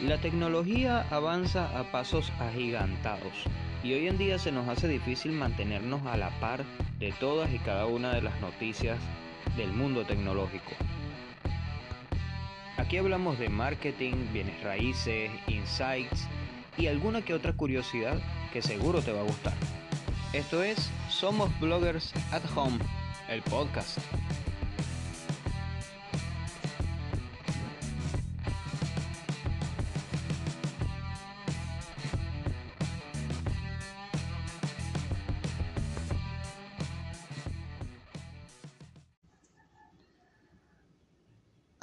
La tecnología avanza a pasos agigantados y hoy en día se nos hace difícil mantenernos a la par de todas y cada una de las noticias del mundo tecnológico. Aquí hablamos de marketing, bienes raíces, insights y alguna que otra curiosidad que seguro te va a gustar. Esto es Somos Bloggers at Home, el podcast.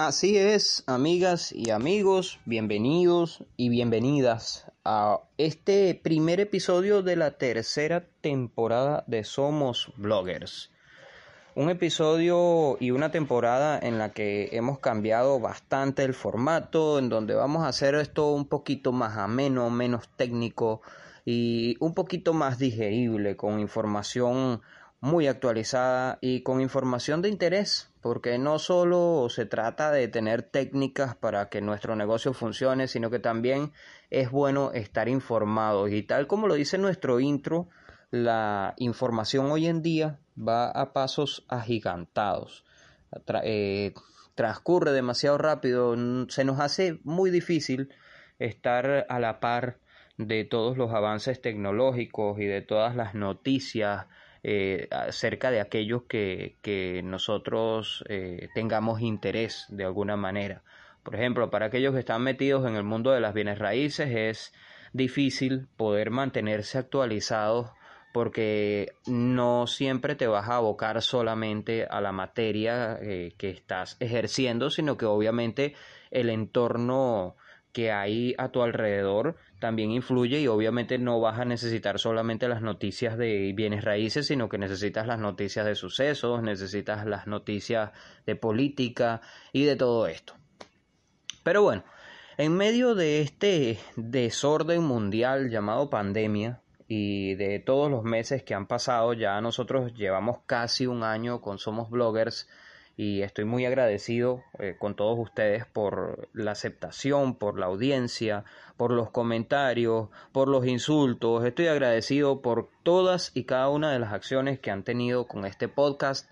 Así es, amigas y amigos, bienvenidos y bienvenidas a este primer episodio de la tercera temporada de Somos Bloggers. Un episodio y una temporada en la que hemos cambiado bastante el formato, en donde vamos a hacer esto un poquito más ameno, menos técnico y un poquito más digerible, con información muy actualizada y con información de interés, porque no solo se trata de tener técnicas para que nuestro negocio funcione, sino que también es bueno estar informado. Y tal como lo dice nuestro intro, la información hoy en día va a pasos agigantados. Eh, transcurre demasiado rápido, se nos hace muy difícil estar a la par de todos los avances tecnológicos y de todas las noticias eh, acerca de aquellos que, que nosotros eh, tengamos interés de alguna manera. Por ejemplo, para aquellos que están metidos en el mundo de las bienes raíces es difícil poder mantenerse actualizados porque no siempre te vas a abocar solamente a la materia eh, que estás ejerciendo, sino que obviamente el entorno que hay a tu alrededor también influye y obviamente no vas a necesitar solamente las noticias de bienes raíces, sino que necesitas las noticias de sucesos, necesitas las noticias de política y de todo esto. Pero bueno, en medio de este desorden mundial llamado pandemia y de todos los meses que han pasado, ya nosotros llevamos casi un año con Somos Bloggers y estoy muy agradecido eh, con todos ustedes por la aceptación, por la audiencia, por los comentarios, por los insultos. Estoy agradecido por todas y cada una de las acciones que han tenido con este podcast.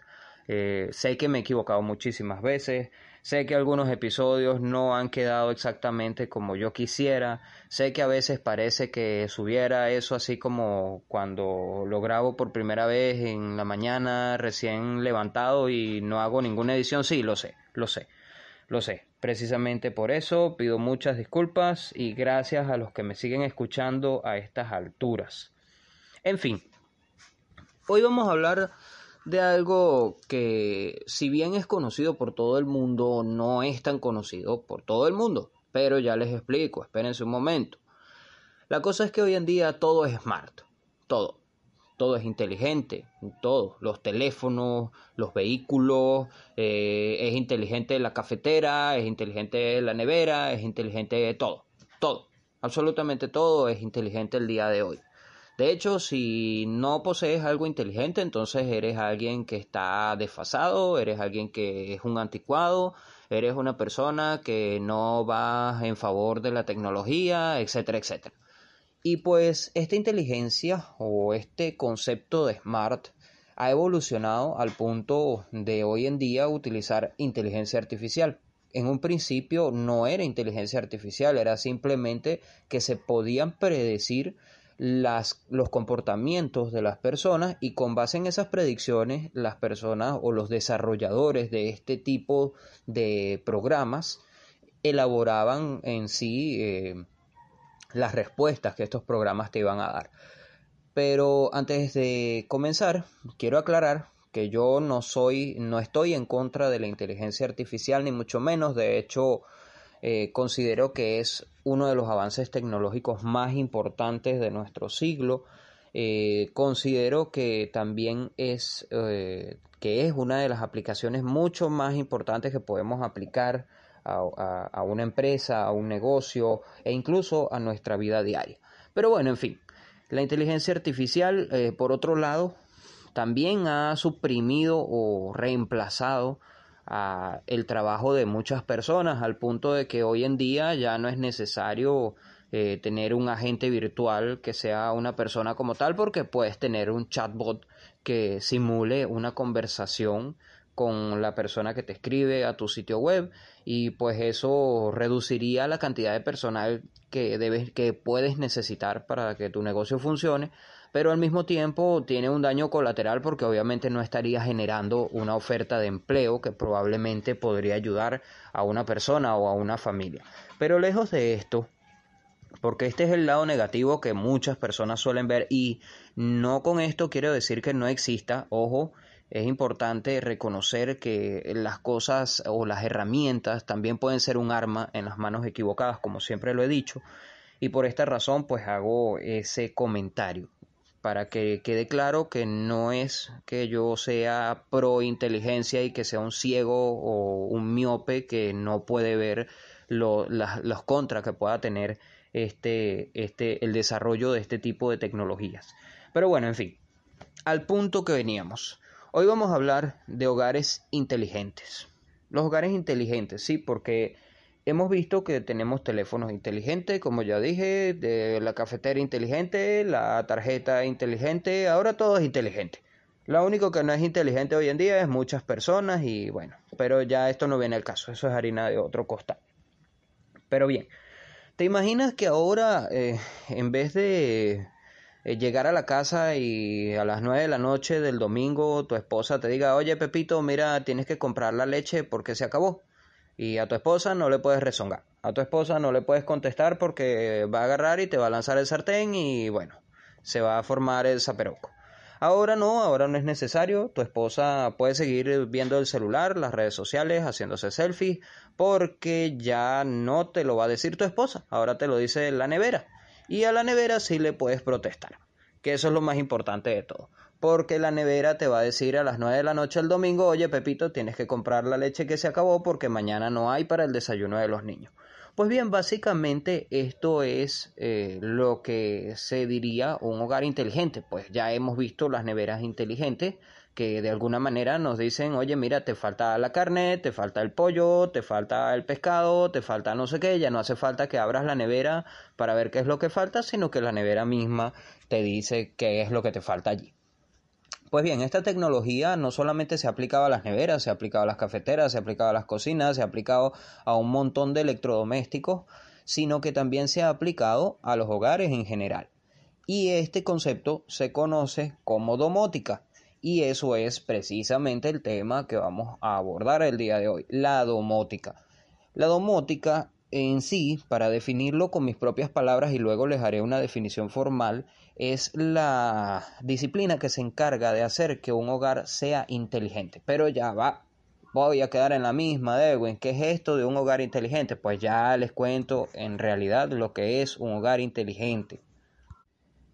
Eh, sé que me he equivocado muchísimas veces, Sé que algunos episodios no han quedado exactamente como yo quisiera. Sé que a veces parece que subiera eso así como cuando lo grabo por primera vez en la mañana recién levantado y no hago ninguna edición. Sí, lo sé, lo sé, lo sé. Precisamente por eso pido muchas disculpas y gracias a los que me siguen escuchando a estas alturas. En fin, hoy vamos a hablar de algo que si bien es conocido por todo el mundo, no es tan conocido por todo el mundo. Pero ya les explico, espérense un momento. La cosa es que hoy en día todo es smart, todo. Todo es inteligente, todo. Los teléfonos, los vehículos, eh, es inteligente la cafetera, es inteligente la nevera, es inteligente todo. Todo. Absolutamente todo es inteligente el día de hoy. De hecho, si no posees algo inteligente, entonces eres alguien que está desfasado, eres alguien que es un anticuado, eres una persona que no va en favor de la tecnología, etcétera, etcétera. Y pues esta inteligencia o este concepto de smart ha evolucionado al punto de hoy en día utilizar inteligencia artificial. En un principio no era inteligencia artificial, era simplemente que se podían predecir las, los comportamientos de las personas y con base en esas predicciones las personas o los desarrolladores de este tipo de programas elaboraban en sí eh, las respuestas que estos programas te iban a dar. Pero antes de comenzar, quiero aclarar que yo no soy, no estoy en contra de la inteligencia artificial, ni mucho menos. De hecho, eh, considero que es uno de los avances tecnológicos más importantes de nuestro siglo. Eh, considero que también es, eh, que es una de las aplicaciones mucho más importantes que podemos aplicar a, una empresa, a un negocio e incluso a nuestra vida diaria. Pero bueno, en fin, la inteligencia artificial, por otro lado, también ha suprimido o reemplazado a el trabajo de muchas personas al punto de que hoy en día ya no es necesario eh, tener un agente virtual que sea una persona como tal porque puedes tener un chatbot que simule una conversación con la persona que te escribe a tu sitio web y pues eso reduciría la cantidad de personal que debes que puedes necesitar para que tu negocio funcione pero al mismo tiempo tiene un daño colateral porque obviamente no estaría generando una oferta de empleo que probablemente podría ayudar a una persona o a una familia. Pero lejos de esto, porque este es el lado negativo que muchas personas suelen ver y no con esto quiero decir que no exista, ojo, es importante reconocer que las cosas o las herramientas también pueden ser un arma en las manos equivocadas, como siempre lo he dicho, y por esta razón pues hago ese comentario para que quede claro que no es que yo sea pro inteligencia y que sea un ciego o un miope que no puede ver los contras que pueda tener este, este, el desarrollo de este tipo de tecnologías. Pero bueno, en fin, al punto que veníamos. Hoy vamos a hablar de hogares inteligentes. Los hogares inteligentes, sí, porque Hemos visto que tenemos teléfonos inteligentes, como ya dije, de la cafetera inteligente, la tarjeta inteligente, ahora todo es inteligente. Lo único que no es inteligente hoy en día es muchas personas y bueno, pero ya esto no viene al caso, eso es harina de otro costal. Pero bien, ¿te imaginas que ahora eh, en vez de eh, llegar a la casa y a las 9 de la noche del domingo tu esposa te diga, oye Pepito, mira, tienes que comprar la leche porque se acabó? Y a tu esposa no le puedes rezongar. A tu esposa no le puedes contestar porque va a agarrar y te va a lanzar el sartén y bueno, se va a formar el zaperoco. Ahora no, ahora no es necesario. Tu esposa puede seguir viendo el celular, las redes sociales, haciéndose selfies, porque ya no te lo va a decir tu esposa, ahora te lo dice la nevera. Y a la nevera sí le puedes protestar, que eso es lo más importante de todo porque la nevera te va a decir a las 9 de la noche el domingo, oye Pepito, tienes que comprar la leche que se acabó porque mañana no hay para el desayuno de los niños. Pues bien, básicamente esto es eh, lo que se diría un hogar inteligente. Pues ya hemos visto las neveras inteligentes que de alguna manera nos dicen, oye, mira, te falta la carne, te falta el pollo, te falta el pescado, te falta no sé qué, ya no hace falta que abras la nevera para ver qué es lo que falta, sino que la nevera misma te dice qué es lo que te falta allí. Pues bien, esta tecnología no solamente se ha aplicado a las neveras, se ha aplicado a las cafeteras, se ha aplicado a las cocinas, se ha aplicado a un montón de electrodomésticos, sino que también se ha aplicado a los hogares en general. Y este concepto se conoce como domótica. Y eso es precisamente el tema que vamos a abordar el día de hoy, la domótica. La domótica en sí, para definirlo con mis propias palabras y luego les haré una definición formal, es la disciplina que se encarga de hacer que un hogar sea inteligente. Pero ya va, voy a quedar en la misma, de ¿Qué es esto de un hogar inteligente? Pues ya les cuento en realidad lo que es un hogar inteligente.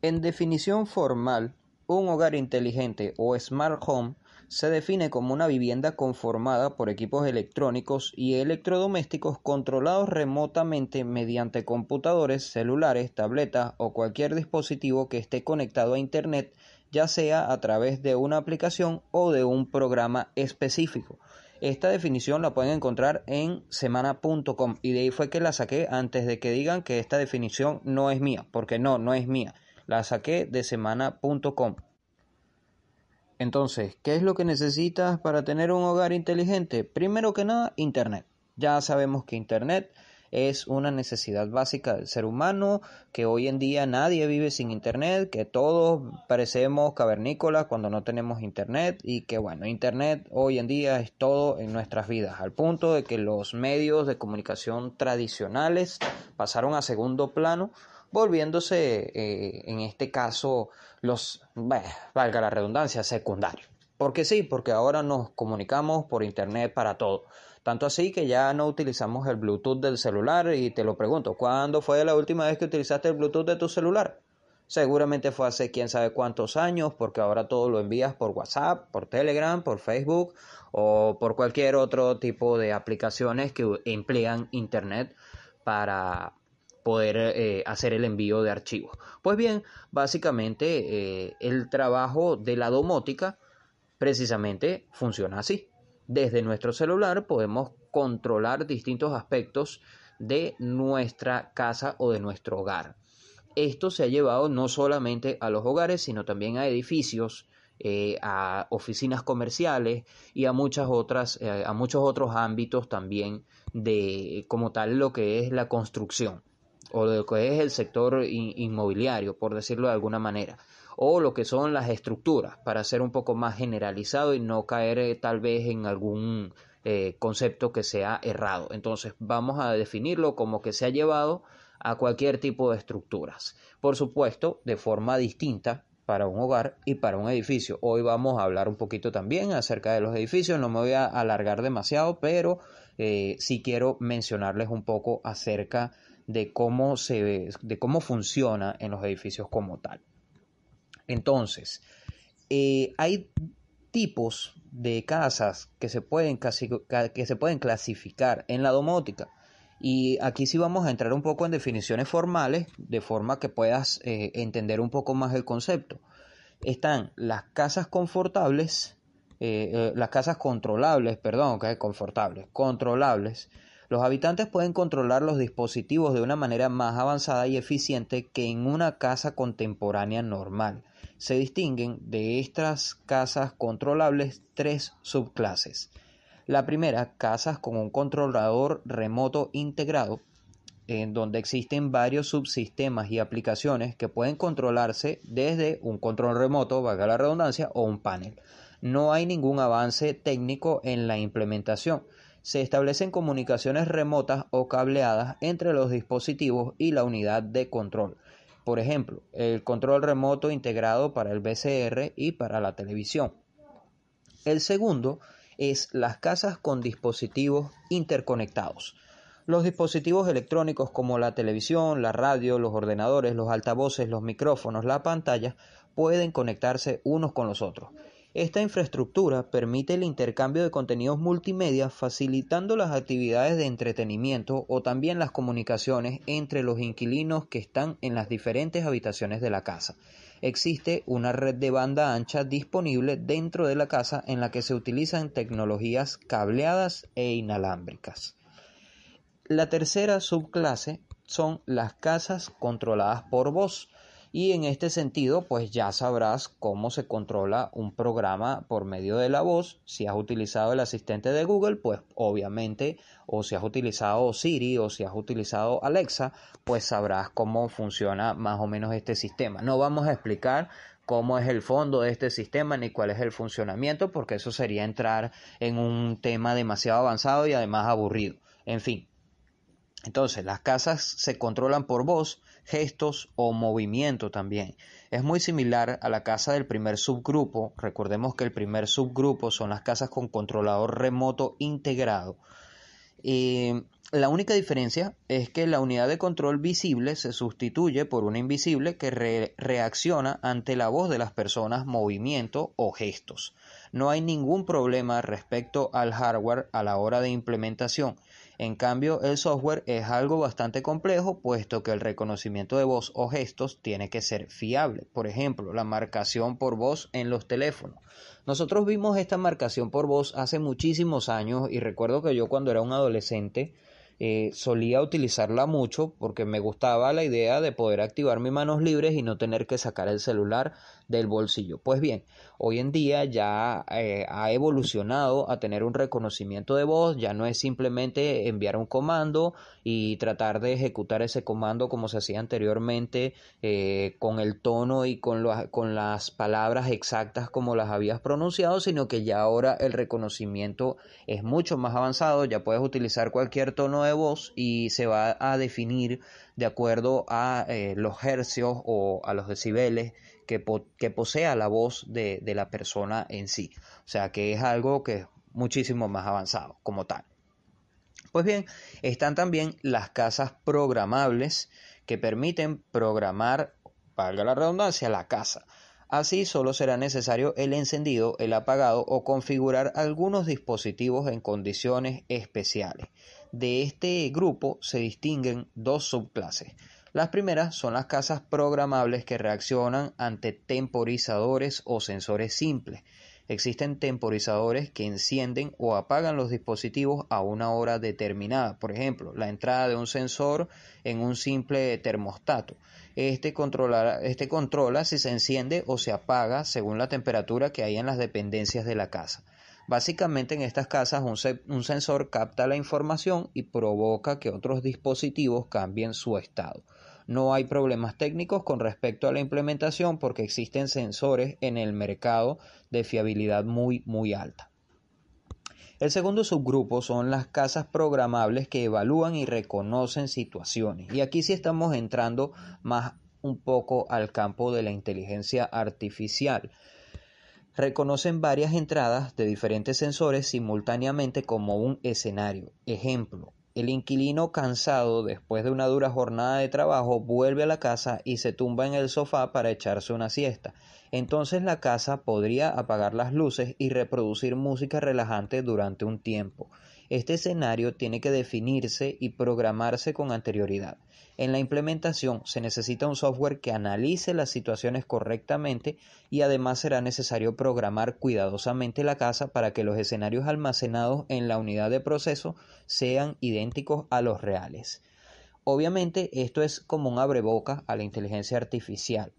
En definición formal, un hogar inteligente o smart home se define como una vivienda conformada por equipos electrónicos y electrodomésticos controlados remotamente mediante computadores, celulares, tabletas o cualquier dispositivo que esté conectado a Internet, ya sea a través de una aplicación o de un programa específico. Esta definición la pueden encontrar en semana.com y de ahí fue que la saqué antes de que digan que esta definición no es mía, porque no, no es mía. La saqué de semana.com. Entonces, ¿qué es lo que necesitas para tener un hogar inteligente? Primero que nada, Internet. Ya sabemos que Internet es una necesidad básica del ser humano, que hoy en día nadie vive sin Internet, que todos parecemos cavernícolas cuando no tenemos Internet y que bueno, Internet hoy en día es todo en nuestras vidas, al punto de que los medios de comunicación tradicionales pasaron a segundo plano volviéndose eh, en este caso los, valga la redundancia, secundarios. Porque sí, porque ahora nos comunicamos por internet para todo. Tanto así que ya no utilizamos el Bluetooth del celular y te lo pregunto, ¿cuándo fue la última vez que utilizaste el Bluetooth de tu celular? Seguramente fue hace quién sabe cuántos años, porque ahora todo lo envías por WhatsApp, por Telegram, por Facebook o por cualquier otro tipo de aplicaciones que emplean Internet para, poder eh, hacer el envío de archivos. Pues bien, básicamente eh, el trabajo de la domótica precisamente funciona así. desde nuestro celular podemos controlar distintos aspectos de nuestra casa o de nuestro hogar. Esto se ha llevado no solamente a los hogares, sino también a edificios, eh, a oficinas comerciales y a muchas otras, a muchos otros ámbitos también de como tal lo que es la construcción o lo que es el sector inmobiliario, por decirlo de alguna manera, o lo que son las estructuras, para ser un poco más generalizado y no caer eh, tal vez en algún concepto que sea errado. Entonces vamos a definirlo como que se ha llevado a cualquier tipo de estructuras. Por supuesto, de forma distinta para un hogar y para un edificio. Hoy vamos a hablar un poquito también acerca de los edificios, no me voy a alargar demasiado, pero eh, sí quiero mencionarles un poco acerca de cómo se de cómo funciona en los edificios como tal. Entonces, eh, hay tipos de casas que se pueden que se pueden clasificar en la domótica. Y aquí sí vamos a entrar un poco en definiciones formales, de forma que puedas eh, entender un poco más el concepto. Están las casas confortables, eh, las casas controlables, perdón, que es confortables, controlables. Los habitantes pueden controlar los dispositivos de una manera más avanzada y eficiente que en una casa contemporánea normal. Se distinguen de estas casas controlables tres subclases. La primera, casas con un controlador remoto integrado, en donde existen varios subsistemas y aplicaciones que pueden controlarse desde un control remoto, valga la redundancia, o un panel. No hay ningún avance técnico en la implementación. Se establecen comunicaciones remotas o cableadas entre los dispositivos y la unidad de control. Por ejemplo, el control remoto integrado para el BCR y para la televisión. El segundo es las casas con dispositivos interconectados. Los dispositivos electrónicos como la televisión, la radio, los ordenadores, los altavoces, los micrófonos, la pantalla pueden conectarse unos con los otros. Esta infraestructura permite el intercambio de contenidos multimedia facilitando las actividades de entretenimiento o también las comunicaciones entre los inquilinos que están en las diferentes habitaciones de la casa existe una red de banda ancha disponible dentro de la casa en la que se utilizan tecnologías cableadas e inalámbricas. La tercera subclase son las casas controladas por voz y en este sentido pues ya sabrás cómo se controla un programa por medio de la voz. Si has utilizado el asistente de Google pues obviamente o si has utilizado Siri o si has utilizado Alexa pues sabrás cómo funciona más o menos este sistema. No vamos a explicar cómo es el fondo de este sistema ni cuál es el funcionamiento porque eso sería entrar en un tema demasiado avanzado y además aburrido. En fin. Entonces las casas se controlan por voz gestos o movimiento también. Es muy similar a la casa del primer subgrupo. Recordemos que el primer subgrupo son las casas con controlador remoto integrado. la única diferencia es que la unidad de control visible se sustituye por una invisible que reacciona ante la voz de las personas, movimiento o gestos. No hay ningún problema respecto al hardware a la hora de implementación en cambio, el software es algo bastante complejo, puesto que el reconocimiento de voz o gestos tiene que ser fiable. Por ejemplo, la marcación por voz en los teléfonos. Nosotros vimos esta marcación por voz hace muchísimos años y recuerdo que yo cuando era un adolescente eh, solía utilizarla mucho porque me gustaba la idea de poder activar mis manos libres y no tener que sacar el celular del bolsillo. Pues bien, hoy en día ya eh, ha evolucionado a tener un reconocimiento de voz, ya no es simplemente enviar un comando y tratar de ejecutar ese comando como se hacía anteriormente eh, con el tono y con, con las palabras exactas como las habías pronunciado, sino que ya ahora el reconocimiento es mucho más avanzado, ya puedes utilizar cualquier tono de voz y se va a definir de acuerdo a eh, los hercios o a los decibeles que, posea la voz de, de la persona en sí. O sea que es algo que es muchísimo más avanzado como tal. Pues bien, están también las casas programables que permiten programar, valga la redundancia, la casa. Así solo será necesario el encendido, el apagado o configurar algunos dispositivos en condiciones especiales. De este grupo se distinguen dos subclases. Las primeras son las casas programables que reaccionan ante temporizadores o sensores simples. Existen temporizadores que encienden o apagan los dispositivos a una hora determinada. Por ejemplo, la entrada de un sensor en un simple termostato. Este, este controla si se enciende o se apaga según la temperatura que hay en las dependencias de la casa. Básicamente en estas casas un, sensor capta la información y provoca que otros dispositivos cambien su estado. No hay problemas técnicos con respecto a la implementación porque existen sensores en el mercado de fiabilidad muy muy alta. El segundo subgrupo son las casas programables que evalúan y reconocen situaciones. Y aquí sí estamos entrando más un poco al campo de la inteligencia artificial reconocen varias entradas de diferentes sensores simultáneamente como un escenario. Ejemplo, el inquilino cansado después de una dura jornada de trabajo vuelve a la casa y se tumba en el sofá para echarse una siesta. Entonces la casa podría apagar las luces y reproducir música relajante durante un tiempo. Este escenario tiene que definirse y programarse con anterioridad. En la implementación se necesita un software que analice las situaciones correctamente y además será necesario programar cuidadosamente la casa para que los escenarios almacenados en la unidad de proceso sean idénticos a los reales. Obviamente esto es como un abreboca a la inteligencia artificial.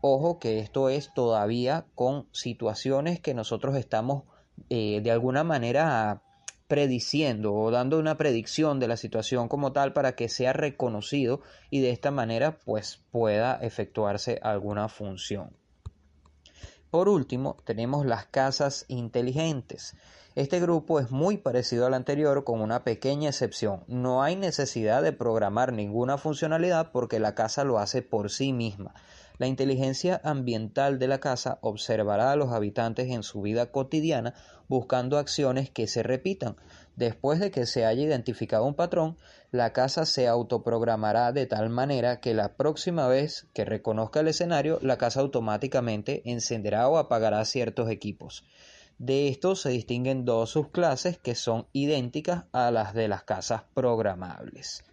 Ojo que esto es todavía con situaciones que nosotros estamos eh, de alguna manera prediciendo o dando una predicción de la situación como tal para que sea reconocido y de esta manera pues pueda efectuarse alguna función. Por último, tenemos las casas inteligentes. Este grupo es muy parecido al anterior con una pequeña excepción. No hay necesidad de programar ninguna funcionalidad porque la casa lo hace por sí misma. La inteligencia ambiental de la casa observará a los habitantes en su vida cotidiana buscando acciones que se repitan. Después de que se haya identificado un patrón, la casa se autoprogramará de tal manera que la próxima vez que reconozca el escenario, la casa automáticamente encenderá o apagará ciertos equipos. De estos se distinguen dos subclases que son idénticas a las de las casas programables.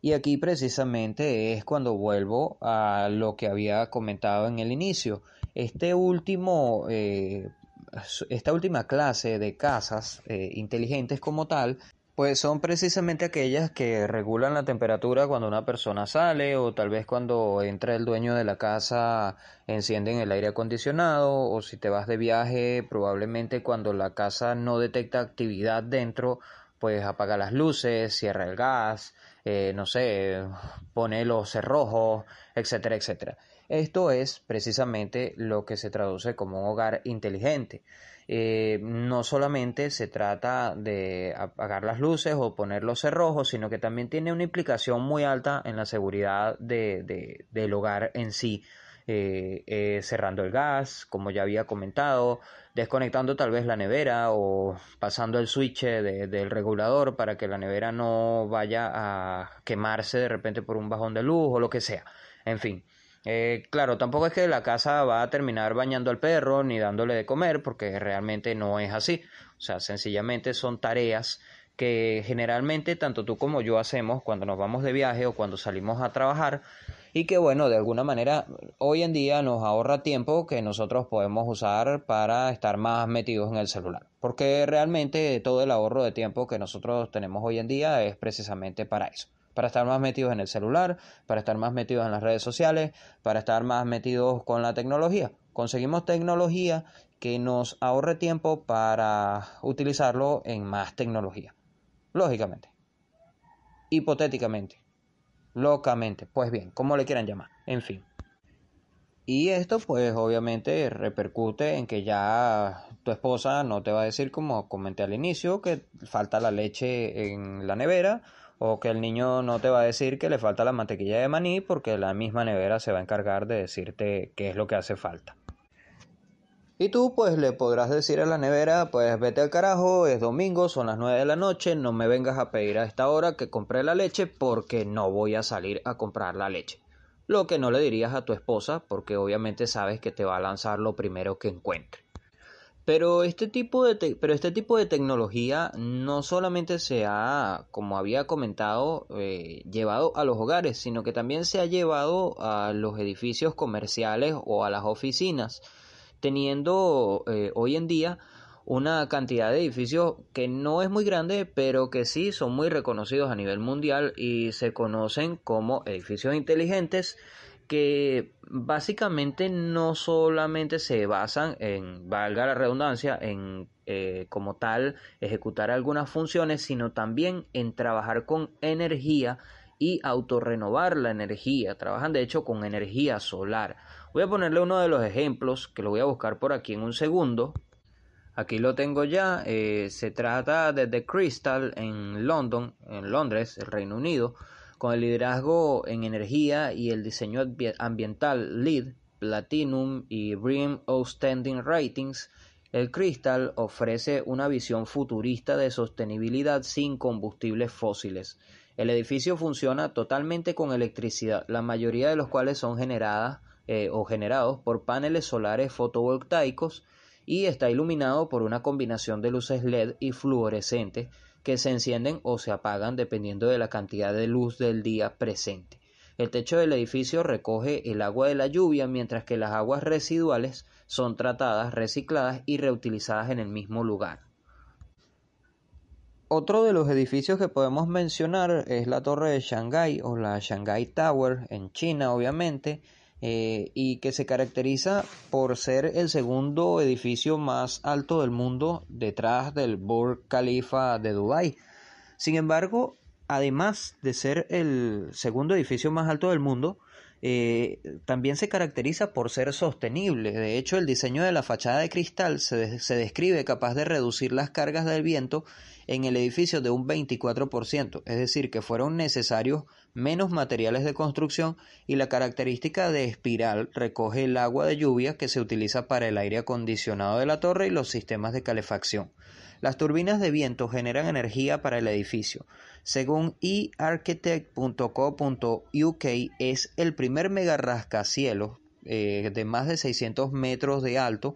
Y aquí precisamente es cuando vuelvo a lo que había comentado en el inicio. Este último, eh, esta última clase de casas eh, inteligentes como tal, pues son precisamente aquellas que regulan la temperatura cuando una persona sale o tal vez cuando entra el dueño de la casa encienden el aire acondicionado o si te vas de viaje probablemente cuando la casa no detecta actividad dentro pues apaga las luces, cierra el gas, eh, no sé, pone los cerrojos, etcétera, etcétera. Esto es precisamente lo que se traduce como un hogar inteligente. Eh, no solamente se trata de apagar las luces o poner los cerrojos, sino que también tiene una implicación muy alta en la seguridad de, del hogar en sí. Eh, cerrando el gas, como ya había comentado, desconectando tal vez la nevera o pasando el switch del regulador para que la nevera no vaya a quemarse de repente por un bajón de luz o lo que sea. En fin. Eh, claro, tampoco es que la casa va a terminar bañando al perro ni dándole de comer, porque realmente no es así. O sea, sencillamente son tareas que generalmente tanto tú como yo hacemos cuando nos vamos de viaje o cuando salimos a trabajar y que bueno, de alguna manera hoy en día nos ahorra tiempo que nosotros podemos usar para estar más metidos en el celular. Porque realmente todo el ahorro de tiempo que nosotros tenemos hoy en día es precisamente para eso. Para estar más metidos en el celular, para estar más metidos en las redes sociales, para estar más metidos con la tecnología. Conseguimos tecnología que nos ahorre tiempo para utilizarlo en más tecnología. Lógicamente. Hipotéticamente locamente. Pues bien, como le quieran llamar. En fin. Y esto pues obviamente repercute en que ya tu esposa no te va a decir como comenté al inicio que falta la leche en la nevera o que el niño no te va a decir que le falta la mantequilla de maní porque la misma nevera se va a encargar de decirte qué es lo que hace falta. Y tú pues le podrás decir a la nevera, pues vete al carajo, es domingo, son las 9 de la noche, no me vengas a pedir a esta hora que compre la leche porque no voy a salir a comprar la leche. Lo que no le dirías a tu esposa porque obviamente sabes que te va a lanzar lo primero que encuentre. Pero este tipo de, pero este tipo de tecnología no solamente se ha, como había comentado, eh, llevado a los hogares, sino que también se ha llevado a los edificios comerciales o a las oficinas teniendo eh, hoy en día una cantidad de edificios que no es muy grande, pero que sí son muy reconocidos a nivel mundial y se conocen como edificios inteligentes que básicamente no solamente se basan en, valga la redundancia, en eh, como tal ejecutar algunas funciones, sino también en trabajar con energía y autorrenovar la energía. Trabajan de hecho con energía solar. Voy a ponerle uno de los ejemplos que lo voy a buscar por aquí en un segundo. Aquí lo tengo ya. Eh, se trata de The Crystal en London, en Londres, el Reino Unido, con el liderazgo en energía y el diseño ambiental LEED, Platinum y BREEAM Outstanding Ratings. El Crystal ofrece una visión futurista de sostenibilidad sin combustibles fósiles. El edificio funciona totalmente con electricidad, la mayoría de los cuales son generadas eh, o generados por paneles solares fotovoltaicos y está iluminado por una combinación de luces LED y fluorescentes que se encienden o se apagan dependiendo de la cantidad de luz del día presente. El techo del edificio recoge el agua de la lluvia mientras que las aguas residuales son tratadas, recicladas y reutilizadas en el mismo lugar. Otro de los edificios que podemos mencionar es la Torre de Shanghái o la Shanghai Tower en China, obviamente, eh, y que se caracteriza por ser el segundo edificio más alto del mundo detrás del Burj Khalifa de Dubái. Sin embargo, además de ser el segundo edificio más alto del mundo, eh, también se caracteriza por ser sostenible. De hecho, el diseño de la fachada de cristal se, se, describe capaz de reducir las cargas del viento en el edificio de un 24%, es decir, que fueron necesarios menos materiales de construcción y la característica de espiral recoge el agua de lluvia que se utiliza para el aire acondicionado de la torre y los sistemas de calefacción. Las turbinas de viento generan energía para el edificio. Según earchitect.co.uk es el primer mega rascacielos eh, de más de 600 metros de alto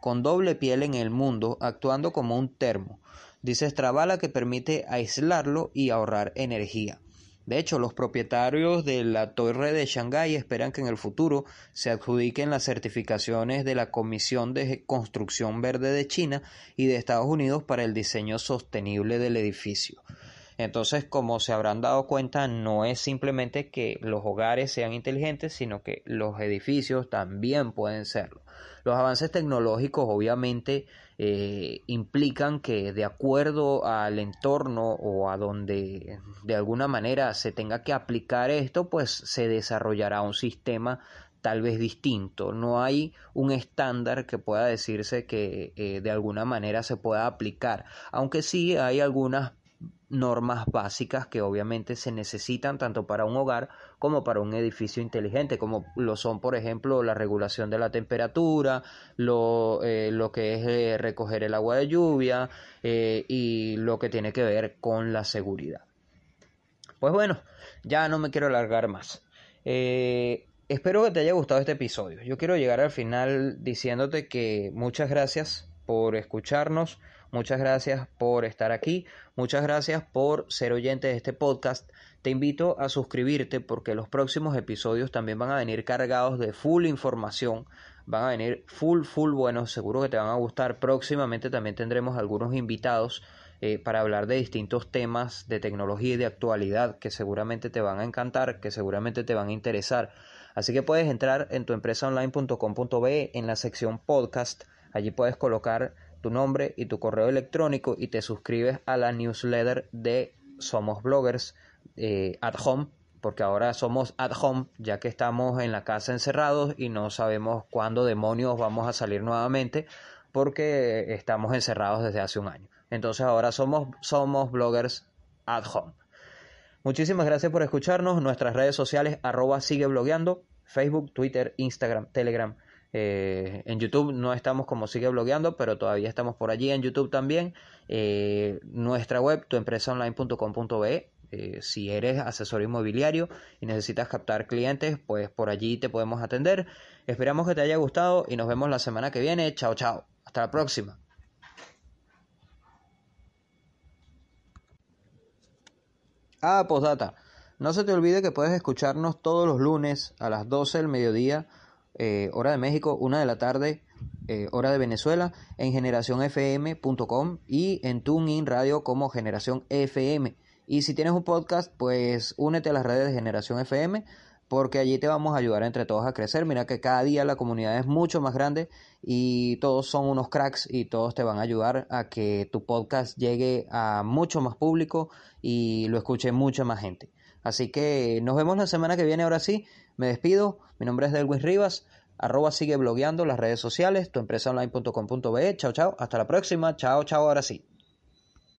con doble piel en el mundo actuando como un termo. Dice Strabala que permite aislarlo y ahorrar energía. De hecho, los propietarios de la torre de Shanghái esperan que en el futuro se adjudiquen las certificaciones de la Comisión de Construcción Verde de China y de Estados Unidos para el diseño sostenible del edificio. Entonces, como se habrán dado cuenta, no es simplemente que los hogares sean inteligentes, sino que los edificios también pueden serlo. Los avances tecnológicos obviamente eh, implican que de acuerdo al entorno o a donde de alguna manera se tenga que aplicar esto, pues se desarrollará un sistema tal vez distinto. No hay un estándar que pueda decirse que eh, de alguna manera se pueda aplicar, aunque sí hay algunas normas básicas que obviamente se necesitan tanto para un hogar como para un edificio inteligente, como lo son, por ejemplo, la regulación de la temperatura, lo, eh, lo que es eh, recoger el agua de lluvia eh, y lo que tiene que ver con la seguridad. Pues bueno, ya no me quiero alargar más. espero que te haya gustado este episodio. Yo quiero llegar al final diciéndote que muchas gracias por escucharnos. Muchas gracias por estar aquí, muchas gracias por ser oyente de este podcast. Te invito a suscribirte porque los próximos episodios también van a venir cargados de full información, van a venir full, full buenos, seguro que te van a gustar. Próximamente también tendremos algunos invitados eh, para hablar de distintos temas de tecnología y de actualidad que seguramente te van a encantar, que seguramente te van a interesar. Así que puedes entrar en tuempresaonline.com.be en la sección podcast. Allí puedes colocar tu nombre y tu correo electrónico y te suscribes a la newsletter de Somos Bloggers eh, at Home, porque ahora somos at home, ya que estamos en la casa encerrados y no sabemos cuándo demonios vamos a salir nuevamente, porque estamos encerrados desde hace un año. Entonces ahora somos, somos bloggers at home. Muchísimas gracias por escucharnos. Nuestras redes sociales, arroba sigue blogueando, Facebook, Twitter, Instagram, Telegram. Eh, en YouTube no estamos como sigue blogueando, pero todavía estamos por allí en YouTube también. Eh, nuestra web, tuempresaonline.com.be. Eh, si eres asesor inmobiliario y necesitas captar clientes, pues por allí te podemos atender. Esperamos que te haya gustado y nos vemos la semana que viene. Chao, chao. Hasta la próxima. Ah, postdata. No se te olvide que puedes escucharnos todos los lunes a las 12 del mediodía eh, hora de México, una de la tarde, eh, hora de Venezuela, en generacionfm.com y en TuneIn Radio como Generación FM. Y si tienes un podcast, pues únete a las redes de Generación FM porque allí te vamos a ayudar entre todos a crecer. Mira que cada día la comunidad es mucho más grande y todos son unos cracks y todos te van a ayudar a que tu podcast llegue a mucho más público y lo escuche mucha más gente. Así que nos vemos la semana que viene ahora sí. Me despido. Mi nombre es Delwin Rivas. Arroba sigue blogueando las redes sociales, tuempresaonline.com.be. Chao, chao. Hasta la próxima. Chao, chao. Ahora sí.